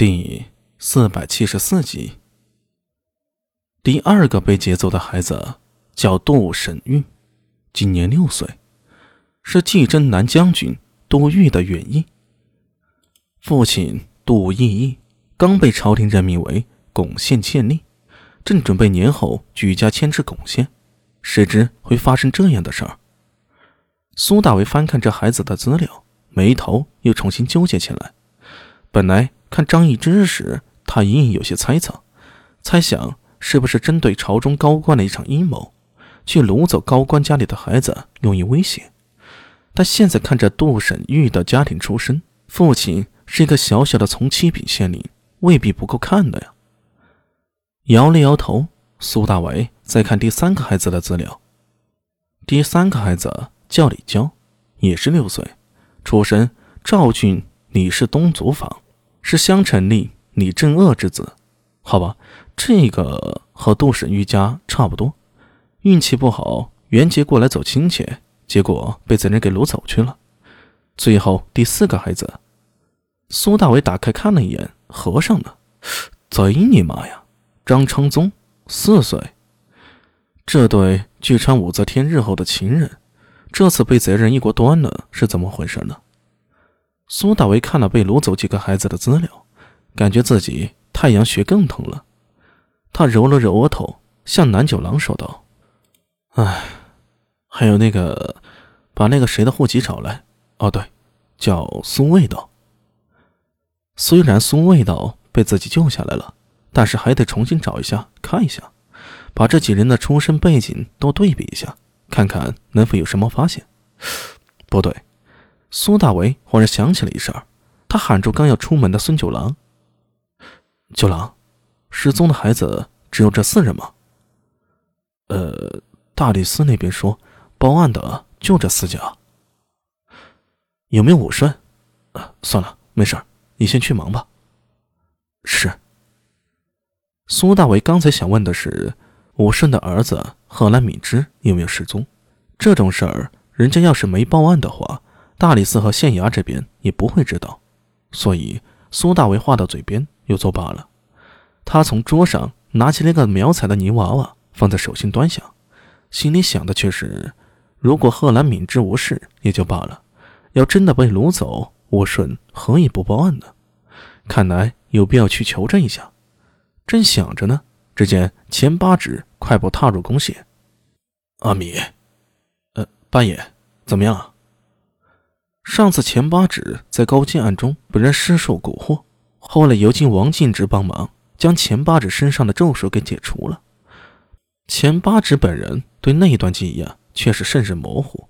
第四百七十四集，第二个被劫走的孩子叫杜沈玉，今年六岁，是冀征南将军杜玉的远裔。父亲杜义义刚被朝廷任命为巩县县令，正准备年后举家迁至巩县，谁知会发生这样的事儿。苏大为翻看这孩子的资料，眉头又重新纠结起来。本来。看张易之时，他隐隐有些猜测，猜想是不是针对朝中高官的一场阴谋，去掳走高官家里的孩子，用以威胁。但现在看着杜审玉的家庭出身，父亲是一个小小的从七品县令，未必不够看的呀。摇了摇头，苏大为再看第三个孩子的资料。第三个孩子叫李娇，也是六岁，出身赵郡李氏东族坊。是香城令李正恶之子，好吧，这个和杜审玉家差不多。运气不好，元杰过来走亲戚，结果被贼人给掳走去了。最后第四个孩子，苏大伟打开看了一眼，合上了。贼你妈呀！张昌宗，四岁。这对据称武则天日后的情人，这次被贼人一锅端了，是怎么回事呢？苏大为看了被掳走几个孩子的资料，感觉自己太阳穴更疼了。他揉了揉额头，向南九郎说道：“哎，还有那个，把那个谁的户籍找来。哦，对，叫苏味道。虽然苏味道被自己救下来了，但是还得重新找一下，看一下，把这几人的出身背景都对比一下，看看能否有什么发现。不对。”苏大为忽然想起了一事儿，他喊住刚要出门的孙九郎：“九郎，失踪的孩子只有这四人吗？”“呃，大理寺那边说报案的就这四家。”“有没有武顺？”“啊，算了，没事你先去忙吧。”“是。”苏大为刚才想问的是，武顺的儿子贺兰敏之有没有失踪？这种事儿，人家要是没报案的话。大理寺和县衙这边也不会知道，所以苏大为话到嘴边又作罢了。他从桌上拿起了一个描彩的泥娃娃，放在手心端详，心里想的却是：如果贺兰敏之无事也就罢了，要真的被掳走，我顺何以不报案呢？看来有必要去求证一下。正想着呢，只见钱八指快步踏入宫廨。阿米，呃，八爷，怎么样？上次钱八指在高进案中被人施术蛊惑，后来由经王进之帮忙，将钱八指身上的咒术给解除了。钱八指本人对那一段记忆啊，却是甚是模糊，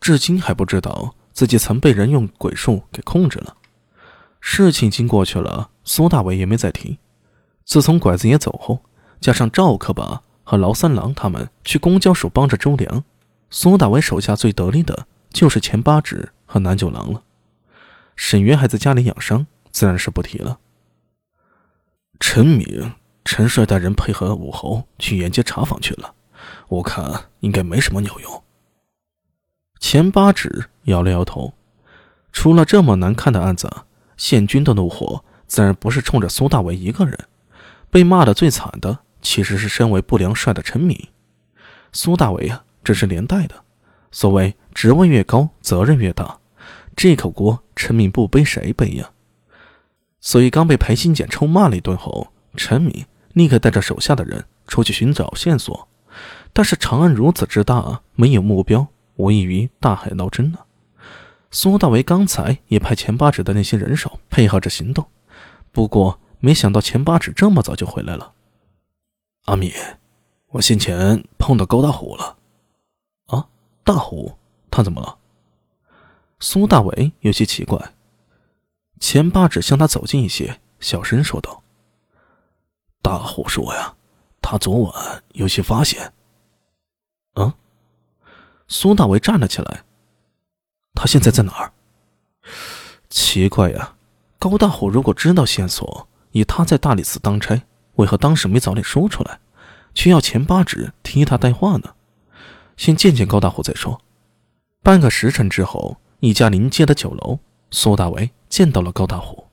至今还不知道自己曾被人用鬼术给控制了。事情已经过去了，苏大伟也没再提。自从拐子爷走后，加上赵克吧和劳三郎他们去公交署帮着周良，苏大伟手下最得力的就是钱八指。和南九郎了，沈渊还在家里养伤，自然是不提了。陈敏、陈帅带人配合武侯去沿街查访去了，我看应该没什么鸟用。钱八指摇了摇头，出了这么难看的案子，县军的怒火自然不是冲着苏大伟一个人，被骂的最惨的其实是身为不良帅的陈敏。苏大伟啊，这是连带的，所谓职位越高，责任越大。这口锅陈敏不背谁背呀？所以刚被裴新简臭骂了一顿后，陈敏立刻带着手下的人出去寻找线索。但是长安如此之大，没有目标，无异于大海捞针呢。苏大为刚才也派钱八指的那些人手配合着行动，不过没想到钱八指这么早就回来了。阿米，我先前碰到高大虎了。啊，大虎，他怎么了？苏大伟有些奇怪，钱八指向他走近一些，小声说道：“大虎说呀，他昨晚有些发现。”嗯，苏大伟站了起来。他现在在哪儿？奇怪呀，高大虎如果知道线索，以他在大理寺当差，为何当时没早点说出来，却要钱八指替他带话呢？先见见高大虎再说。半个时辰之后。一家临街的酒楼，苏大为见到了高大虎。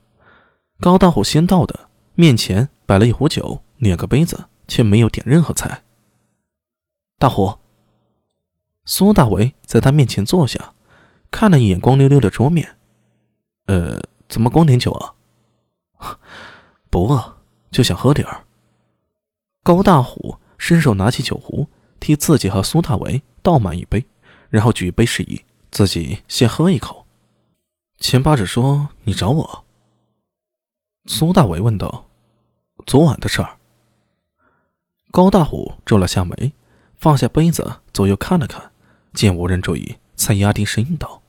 高大虎先到的，面前摆了一壶酒，两个杯子，却没有点任何菜。大虎，苏大为在他面前坐下，看了一眼光溜溜的桌面，呃，怎么光点酒啊？不饿，就想喝点儿。高大虎伸手拿起酒壶，替自己和苏大为倒满一杯，然后举杯示意自己先喝一口。秦八指说：“你找我。”苏大伟问道：“昨晚的事儿。”高大虎皱了下眉，放下杯子，左右看了看，见无人注意，才压低声音道。